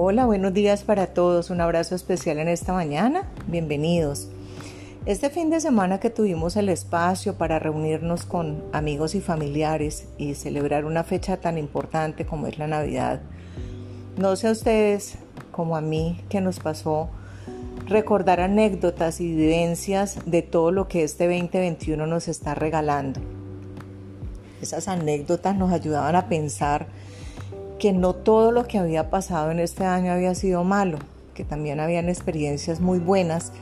Hola, buenos días para todos. Un abrazo especial en esta mañana. Bienvenidos. Este fin de semana que tuvimos el espacio para reunirnos con amigos y familiares y celebrar una fecha tan importante como es la Navidad, no sé a ustedes como a mí que nos pasó recordar anécdotas y vivencias de todo lo que este 2021 nos está regalando. Esas anécdotas nos ayudaban a pensar que no todo lo que había pasado en este año había sido malo, que también habían experiencias muy buenas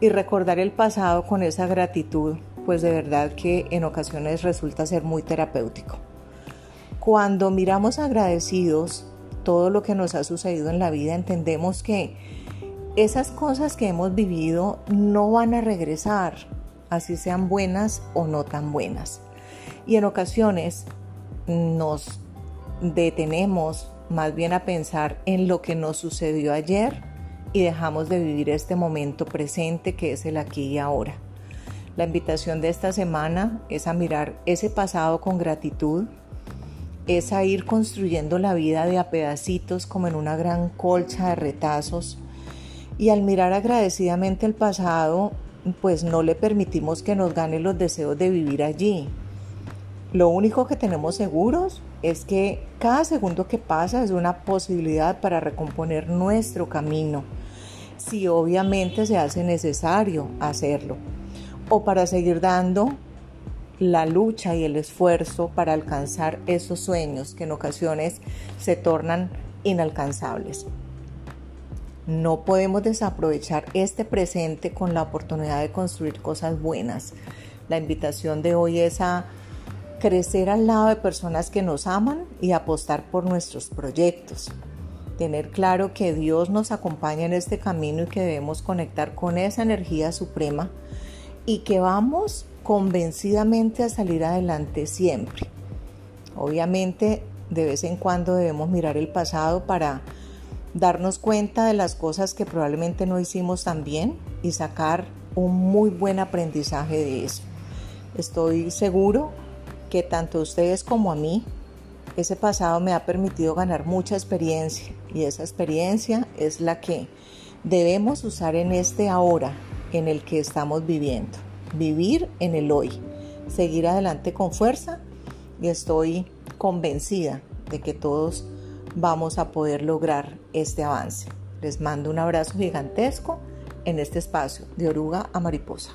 y recordar el pasado con esa gratitud, pues de verdad que en ocasiones resulta ser muy terapéutico. Cuando miramos agradecidos todo lo que nos ha sucedido en la vida, entendemos que esas cosas que hemos vivido no van a regresar, así sean buenas o no tan buenas. Y en ocasiones nos detenemos más bien a pensar en lo que nos sucedió ayer y dejamos de vivir este momento presente que es el aquí y ahora. La invitación de esta semana es a mirar ese pasado con gratitud, es a ir construyendo la vida de a pedacitos como en una gran colcha de retazos y al mirar agradecidamente el pasado, pues no le permitimos que nos gane los deseos de vivir allí, lo único que tenemos seguros es que cada segundo que pasa es una posibilidad para recomponer nuestro camino, si obviamente se hace necesario hacerlo, o para seguir dando la lucha y el esfuerzo para alcanzar esos sueños que en ocasiones se tornan inalcanzables. No podemos desaprovechar este presente con la oportunidad de construir cosas buenas. La invitación de hoy es a crecer al lado de personas que nos aman y apostar por nuestros proyectos. Tener claro que Dios nos acompaña en este camino y que debemos conectar con esa energía suprema y que vamos convencidamente a salir adelante siempre. Obviamente, de vez en cuando debemos mirar el pasado para darnos cuenta de las cosas que probablemente no hicimos tan bien y sacar un muy buen aprendizaje de eso. Estoy seguro que tanto a ustedes como a mí, ese pasado me ha permitido ganar mucha experiencia y esa experiencia es la que debemos usar en este ahora en el que estamos viviendo. Vivir en el hoy, seguir adelante con fuerza y estoy convencida de que todos vamos a poder lograr este avance. Les mando un abrazo gigantesco en este espacio de oruga a mariposa.